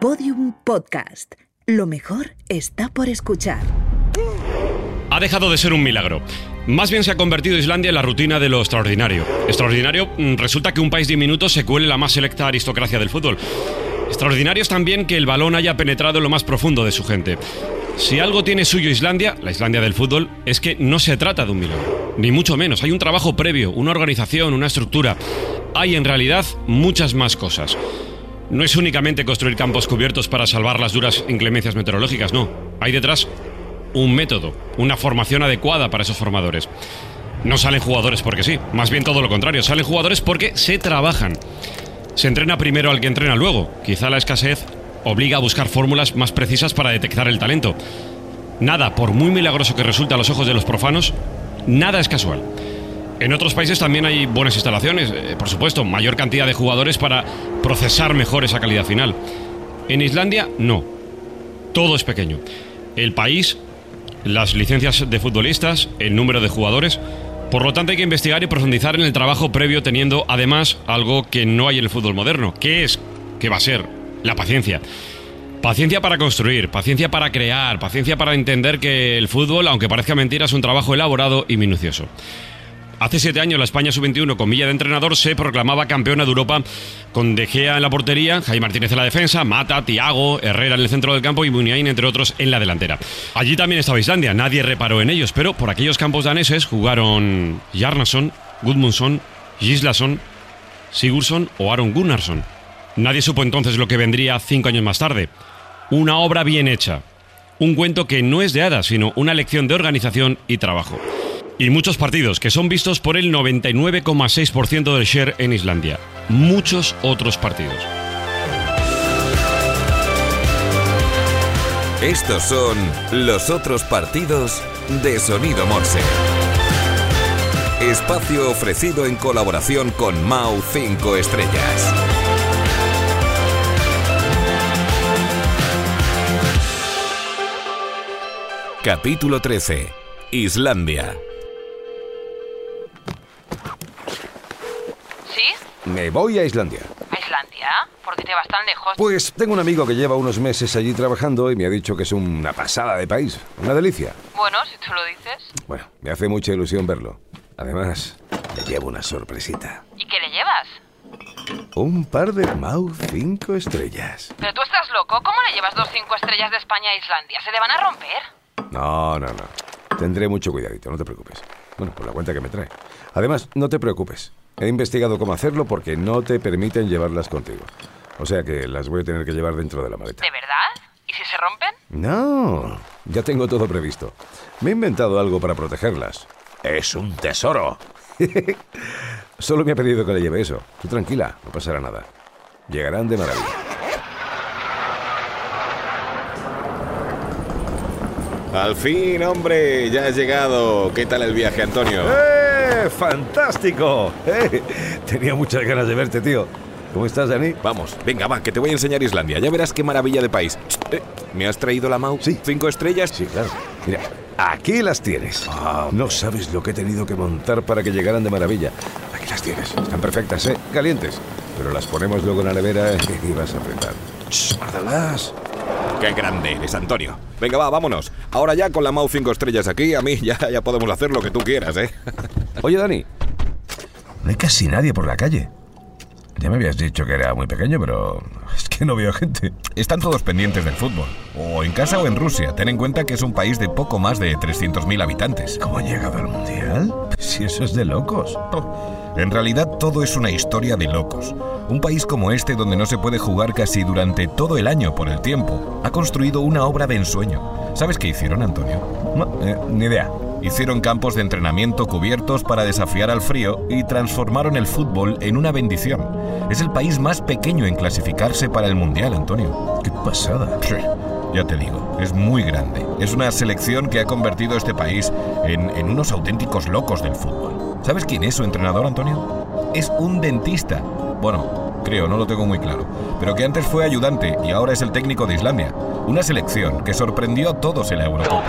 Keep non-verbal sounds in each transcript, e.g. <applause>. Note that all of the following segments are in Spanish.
Podium Podcast. Lo mejor está por escuchar. Ha dejado de ser un milagro. Más bien se ha convertido Islandia en la rutina de lo extraordinario. Extraordinario mm, resulta que un país diminuto se cuele la más selecta aristocracia del fútbol. Extraordinario es también que el balón haya penetrado en lo más profundo de su gente. Si algo tiene suyo Islandia, la Islandia del fútbol, es que no se trata de un milagro. Ni mucho menos. Hay un trabajo previo, una organización, una estructura. Hay en realidad muchas más cosas. No es únicamente construir campos cubiertos para salvar las duras inclemencias meteorológicas, no. Hay detrás un método, una formación adecuada para esos formadores. No salen jugadores porque sí, más bien todo lo contrario, salen jugadores porque se trabajan. Se entrena primero al que entrena luego. Quizá la escasez obliga a buscar fórmulas más precisas para detectar el talento. Nada, por muy milagroso que resulte a los ojos de los profanos, nada es casual. En otros países también hay buenas instalaciones, eh, por supuesto, mayor cantidad de jugadores para procesar mejor esa calidad final. En Islandia, no. Todo es pequeño. El país, las licencias de futbolistas, el número de jugadores. Por lo tanto, hay que investigar y profundizar en el trabajo previo, teniendo además algo que no hay en el fútbol moderno, que es, que va a ser, la paciencia. Paciencia para construir, paciencia para crear, paciencia para entender que el fútbol, aunque parezca mentira, es un trabajo elaborado y minucioso. Hace siete años la España sub-21 con Villa de entrenador se proclamaba campeona de Europa con De Gea en la portería, Jaime Martínez en la defensa, Mata, Tiago, Herrera en el centro del campo y Muniain entre otros en la delantera. Allí también estaba Islandia, nadie reparó en ellos, pero por aquellos campos daneses jugaron Jarnason, Gudmundsson, Gislason, Sigurdsson o Aaron Gunnarsson. Nadie supo entonces lo que vendría cinco años más tarde. Una obra bien hecha. Un cuento que no es de hadas, sino una lección de organización y trabajo. Y muchos partidos que son vistos por el 99,6% del share en Islandia. Muchos otros partidos. Estos son los otros partidos de Sonido Morse. Espacio ofrecido en colaboración con Mau 5 Estrellas. Capítulo 13. Islandia. Me voy a Islandia. ¿A Islandia? ¿Por qué te vas tan lejos? Pues tengo un amigo que lleva unos meses allí trabajando y me ha dicho que es una pasada de país, una delicia. Bueno, si tú lo dices. Bueno, me hace mucha ilusión verlo. Además, le llevo una sorpresita. ¿Y qué le llevas? Un par de Mau 5 estrellas. Pero tú estás loco. ¿Cómo le llevas dos cinco estrellas de España a Islandia? ¿Se le van a romper? No, no, no. Tendré mucho cuidadito, no te preocupes. Bueno, por la cuenta que me trae. Además, no te preocupes. He investigado cómo hacerlo porque no te permiten llevarlas contigo. O sea que las voy a tener que llevar dentro de la maleta. ¿De verdad? ¿Y si se rompen? No, ya tengo todo previsto. Me he inventado algo para protegerlas. Es un tesoro. <laughs> Solo me ha pedido que le lleve eso. Tú tranquila, no pasará nada. Llegarán de maravilla. Al fin, hombre, ya has llegado. ¿Qué tal el viaje, Antonio? ¡Eh! ¡Fantástico! <laughs> ¡Eh! Tenía muchas ganas de verte, tío. ¿Cómo estás, Dani? Vamos, venga, va, que te voy a enseñar Islandia. Ya verás qué maravilla de país. Eh, ¿Me has traído la Mau? Sí. ¿Cinco estrellas? Sí, claro. Mira, aquí las tienes. No sabes lo que he tenido que montar para que llegaran de maravilla. Aquí las tienes. Están perfectas, ¿eh? Calientes. Pero las ponemos luego en la nevera <laughs> y vas a apretar. Guárdalas. Qué grande eres, Antonio. Venga, va, vámonos. Ahora ya con la Mau cinco estrellas aquí, a mí ya, ya podemos hacer lo que tú quieras, ¿eh? <laughs> Oye, Dani. No hay casi nadie por la calle. Ya me habías dicho que era muy pequeño, pero es que no veo gente. Están todos pendientes del fútbol. O en casa o en Rusia. Ten en cuenta que es un país de poco más de 300.000 habitantes. ¿Cómo ha llegado al Mundial? Si eso es de locos. En realidad todo es una historia de locos. Un país como este donde no se puede jugar casi durante todo el año por el tiempo, ha construido una obra de ensueño. ¿Sabes qué hicieron, Antonio? No, eh, ni idea. Hicieron campos de entrenamiento cubiertos para desafiar al frío y transformaron el fútbol en una bendición. Es el país más pequeño en clasificarse para el Mundial, Antonio. Qué pasada. Sí, ya te digo, es muy grande. Es una selección que ha convertido a este país en, en unos auténticos locos del fútbol. ¿Sabes quién es su entrenador, Antonio? Es un dentista. Bueno, creo, no lo tengo muy claro, pero que antes fue ayudante y ahora es el técnico de Islandia. Una selección que sorprendió a todos en la Eurocopa.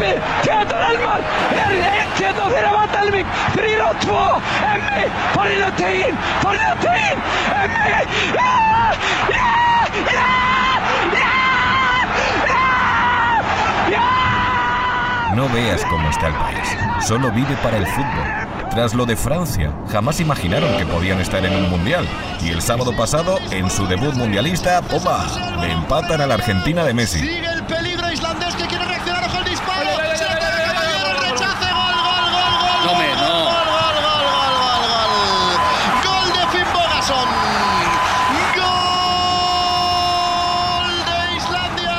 No veas cómo está el país, solo vive para el fútbol. Tras lo de Francia, jamás imaginaron que podían estar en un mundial. Y el sábado pasado, en su debut mundialista, ¡opa! Le empatan a la Argentina de Messi. Sigue el peligro islandés que quiere reaccionar. Ojo el disparo. Se la tiene Caballero, el rechace. Gol, gol, gol, gol. No me, gol, no. Gol, gol, gol, gol, gol, gol. Gol de Finn Bogason. Gol de Islandia.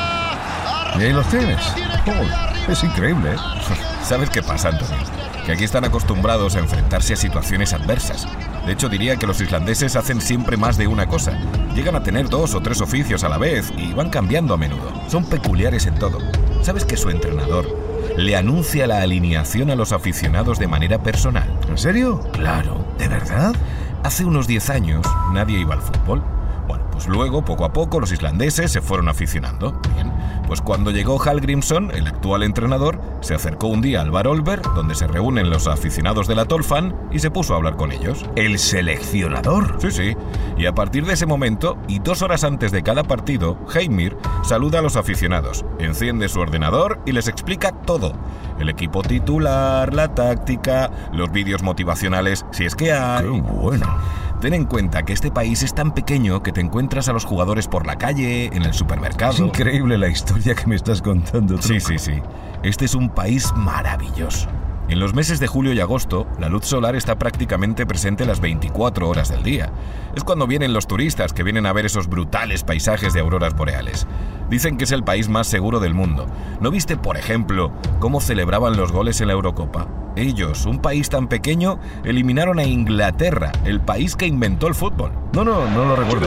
Y ahí los tienes. Arriba. es increíble, ¿eh? <laughs> ¿Sabes qué pasa, Antonio? Que aquí están acostumbrados a enfrentarse a situaciones adversas. De hecho, diría que los islandeses hacen siempre más de una cosa. Llegan a tener dos o tres oficios a la vez y van cambiando a menudo. Son peculiares en todo. ¿Sabes que su entrenador le anuncia la alineación a los aficionados de manera personal? ¿En serio? Claro, ¿de verdad? Hace unos 10 años nadie iba al fútbol. Pues luego, poco a poco, los islandeses se fueron aficionando. Bien, pues cuando llegó Hal Grimson, el actual entrenador, se acercó un día al Bar Olver, donde se reúnen los aficionados de la Tolfan, y se puso a hablar con ellos. ¿El seleccionador? Sí, sí. Y a partir de ese momento, y dos horas antes de cada partido, Heimir saluda a los aficionados, enciende su ordenador y les explica todo. El equipo titular, la táctica, los vídeos motivacionales, si es que hay... ¡Qué bueno! Ten en cuenta que este país es tan pequeño que te encuentras a los jugadores por la calle, en el supermercado. Es increíble la historia que me estás contando. Sí, tronco. sí, sí. Este es un país maravilloso. En los meses de julio y agosto, la luz solar está prácticamente presente las 24 horas del día. Es cuando vienen los turistas que vienen a ver esos brutales paisajes de auroras boreales. Dicen que es el país más seguro del mundo. ¿No viste, por ejemplo, cómo celebraban los goles en la Eurocopa? Ellos, un país tan pequeño, eliminaron a Inglaterra, el país que inventó el fútbol. No, no, no lo recuerdo.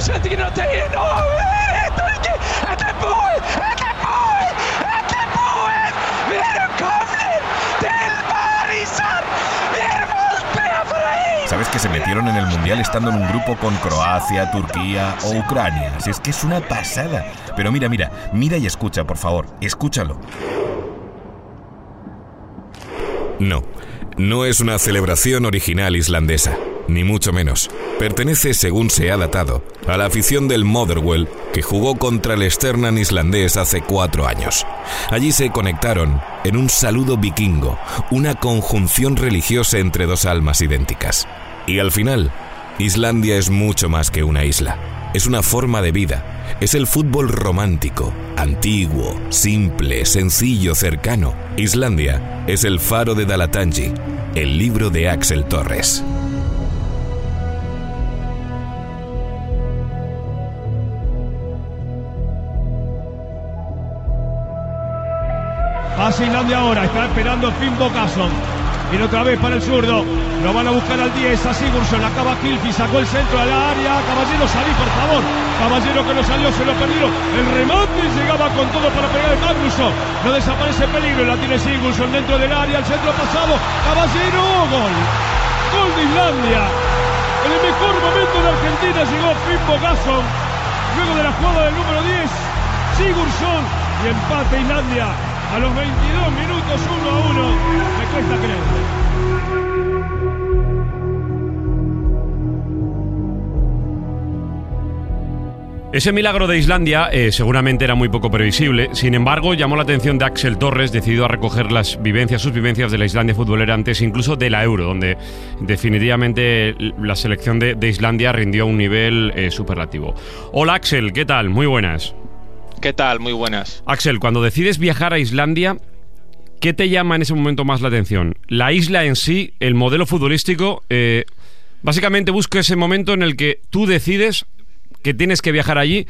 Se metieron en el Mundial estando en un grupo con Croacia, Turquía o Ucrania? Si es que es una pasada. Pero mira, mira, mira y escucha, por favor. Escúchalo. No, no es una celebración original islandesa, ni mucho menos. Pertenece, según se ha datado, a la afición del Motherwell que jugó contra el Sternan islandés hace cuatro años. Allí se conectaron en un saludo vikingo, una conjunción religiosa entre dos almas idénticas. Y al final, Islandia es mucho más que una isla. Es una forma de vida. Es el fútbol romántico, antiguo, simple, sencillo, cercano. Islandia es el faro de Dalatangi, el libro de Axel Torres. Hacia Islandia ahora, está esperando Finn Bogason. Viene otra vez para el zurdo. Lo van a buscar al 10, a Sigurdsson. Acaba Kilfi, sacó el centro al área. Caballero, salí, por favor. Caballero que no salió, se lo perdió. El remate llegaba con todo para pegar el Magnusson. No desaparece peligro. La tiene Sigurdsson dentro del área. El centro pasado. Caballero, gol. Gol de Islandia. En el mejor momento de Argentina llegó Finn Bogason. Luego de la jugada del número 10, Sigurdsson. Y empate Islandia. A los 22 minutos, 1 a 1. Me cuesta creer. Ese milagro de Islandia eh, seguramente era muy poco previsible, sin embargo llamó la atención de Axel Torres, decidido a recoger las vivencias, sus vivencias de la Islandia futbolera antes incluso de la Euro, donde definitivamente la selección de, de Islandia rindió a un nivel eh, superlativo. Hola Axel, ¿qué tal? Muy buenas. ¿Qué tal? Muy buenas. Axel, cuando decides viajar a Islandia, ¿qué te llama en ese momento más la atención? ¿La isla en sí, el modelo futbolístico? Eh, básicamente busco ese momento en el que tú decides que tienes que viajar allí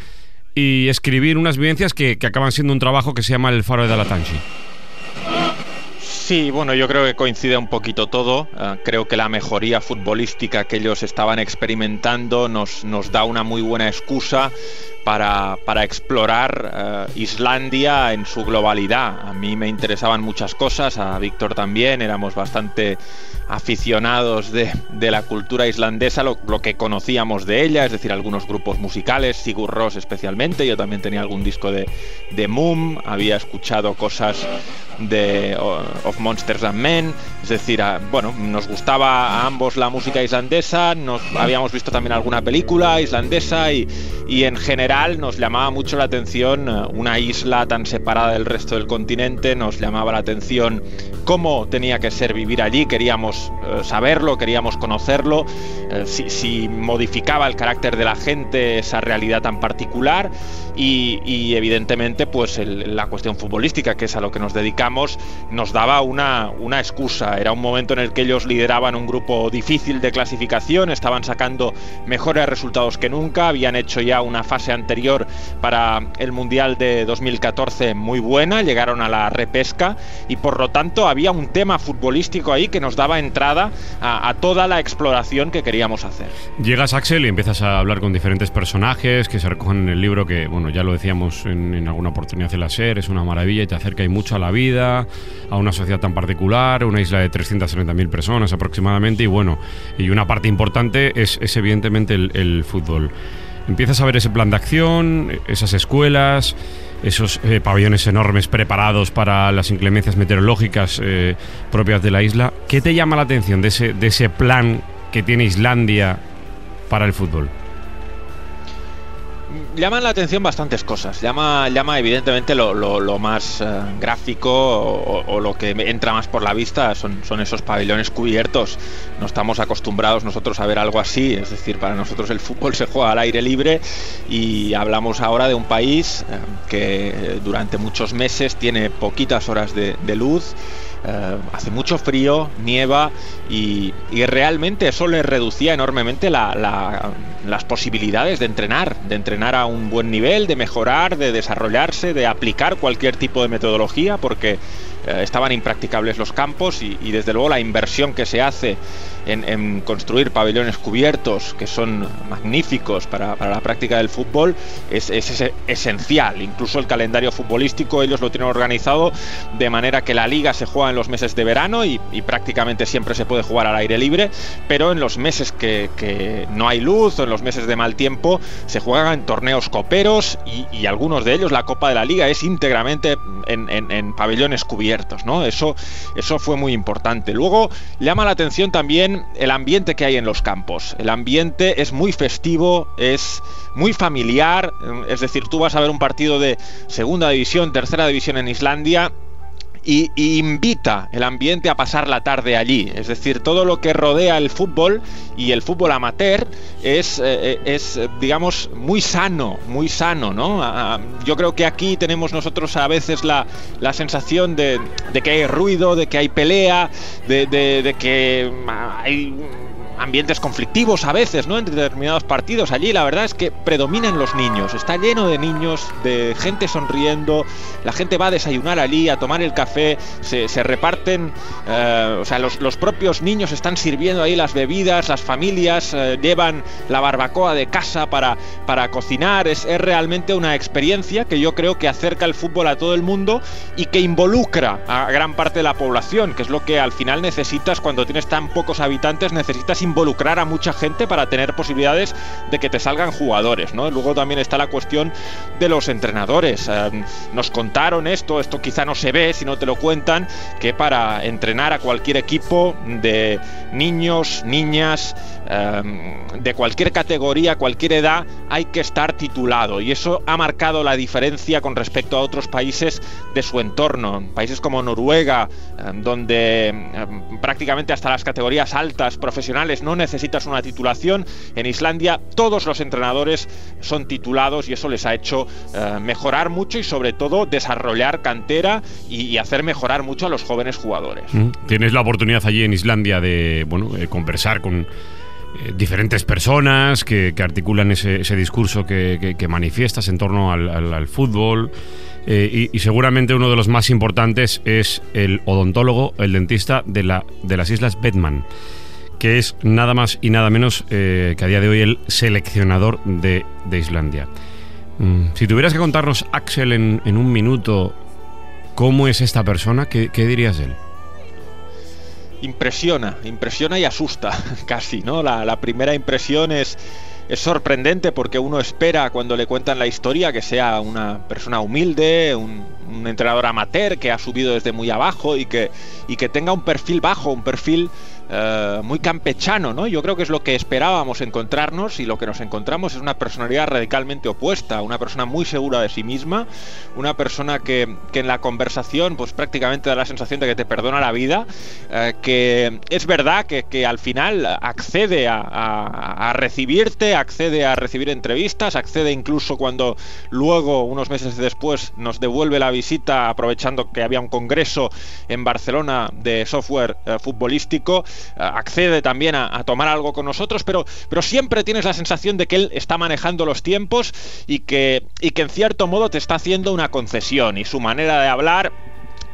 y escribir unas vivencias que, que acaban siendo un trabajo que se llama El Faro de Dalatanchi. Sí, bueno, yo creo que coincide un poquito todo. Uh, creo que la mejoría futbolística que ellos estaban experimentando nos, nos da una muy buena excusa para, para explorar uh, Islandia en su globalidad. A mí me interesaban muchas cosas, a Víctor también, éramos bastante aficionados de, de la cultura islandesa, lo, lo, que conocíamos de ella, es decir, algunos grupos musicales, Sigur Rós especialmente, yo también tenía algún disco de, de Moom, había escuchado cosas de Of Monsters and Men, es decir, bueno, nos gustaba a ambos la música islandesa, nos habíamos visto también alguna película islandesa y, y en general nos llamaba mucho la atención eh, una isla tan separada del resto del continente, nos llamaba la atención cómo tenía que ser vivir allí, queríamos eh, saberlo, queríamos conocerlo, eh, si, modificaba el carácter de la gente esa realidad tan particular y, evidentemente pues la cuestión futbolística, que es a lo que nos dedicamos, nos daba una, una excusa. Era un momento en el que ellos lideraban un grupo difícil de clasificación, estaban sacando mejores resultados que nunca, habían hecho ya una fase anterior para el Mundial de 2014 muy buena, llegaron a la repesca y por lo tanto había un tema futbolístico ahí que nos daba entrada a, toda la exploración que queríamos hacer. Llegas Axel y empiezas a hablar con diferentes personajes que se recogen en el libro que, bueno, ya lo decíamos en, alguna oportunidad de la SER, es una maravilla y te acerca y mucho a la vida, a una sociedad tan particular, una isla de 330.000 personas aproximadamente y bueno, y una parte importante es, evidentemente el fútbol empiezas a ver ese plan de acción, esas escuelas, esos eh, pabellones enormes preparados para las inclemencias meteorológicas eh, propias de la isla. ¿Qué te llama la atención de ese, de ese plan que tiene Islandia para el fútbol? Llaman la atención bastantes cosas. Llama, llama evidentemente lo, más eh, gráfico o, lo que entra más por la vista son, son esos pabellones cubiertos. No estamos acostumbrados nosotros a ver algo así. Es decir, para nosotros el fútbol <laughs> se juega al aire libre y hablamos ahora de un país eh, que durante muchos meses tiene poquitas horas de, de luz eh, hace mucho frío, nieva y, realmente eso le reducía enormemente las posibilidades de entrenar, de entrenar a un buen nivel, de mejorar, de desarrollarse, de aplicar cualquier tipo de metodología, porque eh, estaban impracticables los campos y, desde luego la inversión que se hace en, construir pabellones cubiertos que son magníficos para, la práctica del fútbol es, esencial. Incluso el calendario futbolístico ellos lo tienen organizado de manera que la liga se juega en los meses de verano y, prácticamente siempre se puede jugar al aire libre, pero en los meses que, no hay luz o en los meses de mal tiempo se juegan en torneos coperos y, algunos de ellos, la Copa de la Liga, es íntegramente en pabellones cubiertos ¿no? Eso, eso fue muy importante. Luego llama la atención también el ambiente que hay en los campos. El ambiente es muy festivo, es muy familiar, es decir, tú vas a ver un partido de segunda división, tercera división en Islandia y, invita el ambiente a pasar la tarde allí. Es decir, todo lo que rodea el fútbol y el fútbol amateur es, eh, es digamos, muy sano, muy sano, ¿no? yo creo que aquí tenemos nosotros a veces la, la sensación de, de, que hay ruido, de que hay pelea, de, de que hay ambientes conflictivos a veces, ¿no? En determinados partidos. Allí la verdad es que predominan los niños. Está lleno de niños, de gente sonriendo. La gente va a desayunar allí, a tomar el café. Se, reparten, eh, o sea, los, propios niños están sirviendo ahí las bebidas. Las familias eh, llevan la barbacoa de casa para, para cocinar. Es, es realmente una experiencia que yo creo que acerca el fútbol a todo el mundo y que involucra a gran parte de la población, que es lo que al final necesitas cuando tienes tan pocos habitantes, necesitas involucrar a mucha gente para tener posibilidades de que te salgan jugadores, ¿no? Luego también está la cuestión de los entrenadores. Eh, nos contaron esto, esto quizá no se ve si no te lo cuentan, que para entrenar a cualquier equipo de niños, niñas, de cualquier categoría, cualquier edad, hay que estar titulado. Y eso ha marcado la diferencia con respecto a otros países de su entorno. Países como Noruega, eh, donde prácticamente hasta las categorías altas profesionales no necesitas una titulación. En Islandia todos los entrenadores son titulados y eso les ha hecho eh, mejorar mucho y sobre todo desarrollar cantera y, hacer mejorar mucho a los jóvenes jugadores. Mm. Tienes la oportunidad allí en Islandia de bueno, conversar con eh, diferentes personas que, articulan ese, discurso que, manifiestas en torno al, fútbol. Eh, y, seguramente uno de los más importantes es el odontólogo, el dentista de, la, de las Islas Bedman que es nada más y nada menos eh, que a día de hoy el seleccionador de, Islandia. Mm, si tuvieras que contarnos, Axel, en, un minuto, cómo es esta persona, ¿qué, dirías de él? Impresiona, impresiona y asusta <laughs> casi, ¿no? La, primera impresión es, es sorprendente porque uno espera cuando le cuentan la historia que sea una persona humilde, un, entrenador amateur que ha subido desde muy abajo y que, y que tenga un perfil bajo, un perfil eh, muy campechano, ¿no? Yo creo que es lo que esperábamos encontrarnos y lo que nos encontramos es una personalidad radicalmente opuesta, una persona muy segura de sí misma, una persona que, en la conversación pues prácticamente da la sensación de que te perdona la vida, eh, que es verdad que, al final accede a, recibirte, accede a recibir entrevistas, accede incluso cuando luego, unos meses después, nos devuelve la visita aprovechando que había un congreso en Barcelona de software eh, futbolístico, accede también a, tomar algo con nosotros, pero, pero siempre tienes la sensación de que él está manejando los tiempos y que, y que en cierto modo te está haciendo una concesión y su manera de hablar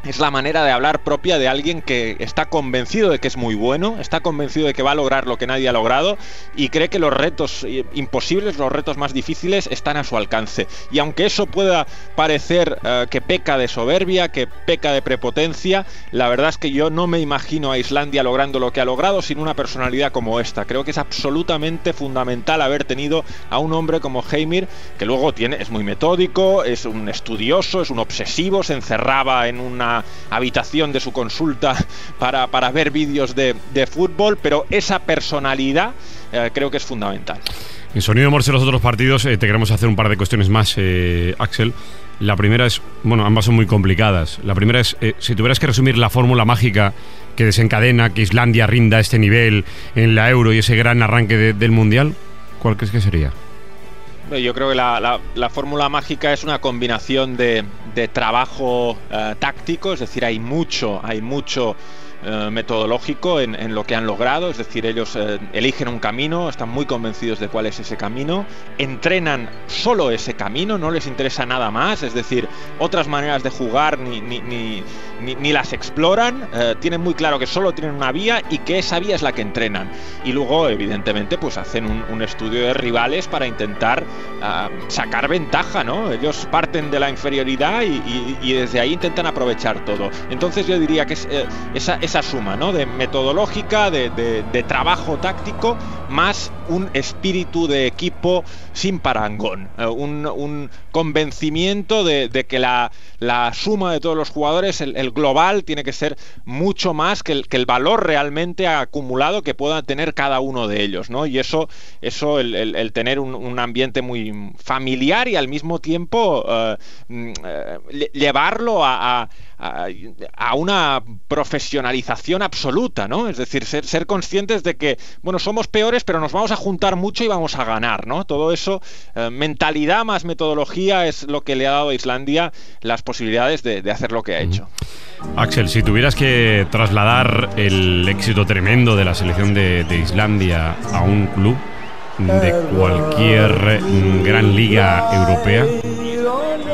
es la manera de hablar propia de alguien que está convencido de que es muy bueno, está convencido de que va a lograr lo que nadie ha logrado y cree que los retos imposibles, los retos más difíciles están a su alcance. Y aunque eso pueda parecer eh, que peca de soberbia, que peca de prepotencia, la verdad es que yo no me imagino a Islandia logrando lo que ha logrado sin una personalidad como esta. Creo que es absolutamente fundamental haber tenido a un hombre como Heimir, que luego tiene, es muy metódico, es un estudioso, es un obsesivo, se encerraba en una habitación de su consulta para, para ver vídeos de, de, fútbol, pero esa personalidad eh, creo que es fundamental. En Sonido Morse los otros partidos eh, te queremos hacer un par de cuestiones más, eh, Axel. La primera es, bueno, ambas son muy complicadas. La primera es, si tuvieras que resumir la fórmula mágica que desencadena que Islandia rinda este nivel en la Euro y ese gran arranque del Mundial, ¿cuál crees que sería? Yo creo que la, fórmula mágica es una combinación de, trabajo eh, táctico, es decir, hay mucho, hay mucho eh, metodológico en, lo que han logrado, es decir, ellos eh, eligen un camino, están muy convencidos de cuál es ese camino, entrenan solo ese camino, no les interesa nada más, es decir, otras maneras de jugar ni, ni, ni, ni las exploran, eh, tienen muy claro que solo tienen una vía y que esa vía es la que entrenan. Y luego, evidentemente, pues hacen un, estudio de rivales para intentar ah, sacar ventaja, ¿no? Ellos parten de la inferioridad y, desde ahí intentan aprovechar todo. Entonces yo diría que es, esa esa suma ¿no? de metodológica, de, trabajo táctico, más un espíritu de equipo sin parangón, eh, un, convencimiento de, que la, suma de todos los jugadores, el, global, tiene que ser mucho más que el, el valor realmente acumulado que pueda tener cada uno de ellos. ¿no? Y eso, eso el, tener un, ambiente muy familiar y al mismo tiempo eh, mm, eh, llevarlo a a, una profesionalización absoluta, ¿no? Es decir, ser, conscientes de que, bueno, somos peores, pero nos vamos a juntar mucho y vamos a ganar, ¿no? Todo eso, eh, mentalidad más metodología, es lo que le ha dado a Islandia las posibilidades de, hacer lo que ha hecho. Axel, si tuvieras que trasladar el éxito tremendo de la selección de, de Islandia a un club de cualquier mm, gran liga europea,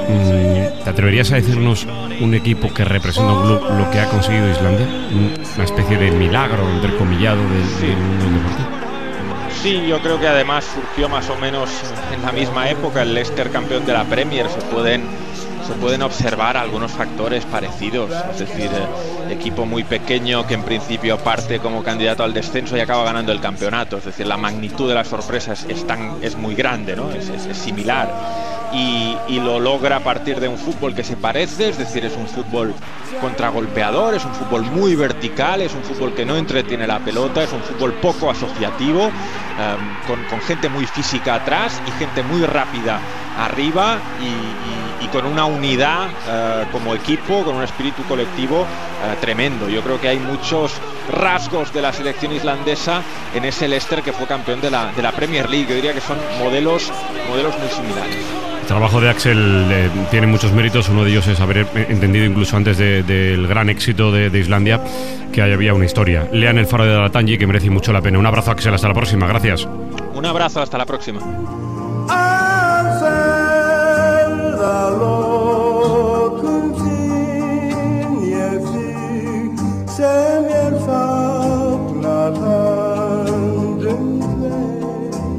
mm, ¿te atreverías a decirnos un equipo que representa un club lo que ha conseguido Islandia? Una especie de milagro, entrecomillado, del, del mundo deportivo. Sí, yo creo que además surgió más o menos en la misma época el Leicester campeón de la Premier. Se pueden, se pueden observar algunos factores parecidos. Es decir, eh, equipo muy pequeño que en principio parte como candidato al descenso y acaba ganando el campeonato. Es decir, la magnitud de las sorpresas es, tan, muy grande, ¿no? es similar y, lo logra a partir de un fútbol que se parece, es decir, es un fútbol contragolpeador, es un fútbol muy vertical, es un fútbol que no entretiene la pelota, es un fútbol poco asociativo, em, con, gente muy física atrás y gente muy rápida arriba y, con una unidad eh, como equipo, con un espíritu colectivo eh, tremendo. Yo creo que hay muchos rasgos de la selección islandesa en ese Leicester que fue campeón de la, de la Premier League. Yo diría que son modelos, modelos muy similares. El trabajo de Axel eh, tiene muchos méritos. Uno de ellos es haber entendido incluso antes del gran éxito de, Islandia que había una historia. Lean el faro de Datanji que merece mucho la pena. Un abrazo Axel, hasta la próxima. Gracias. Un abrazo, hasta la próxima.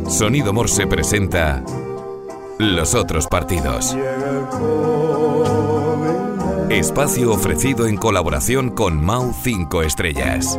Sonido Morse presenta los otros partidos. Espacio ofrecido en colaboración con Mau 5 Estrellas.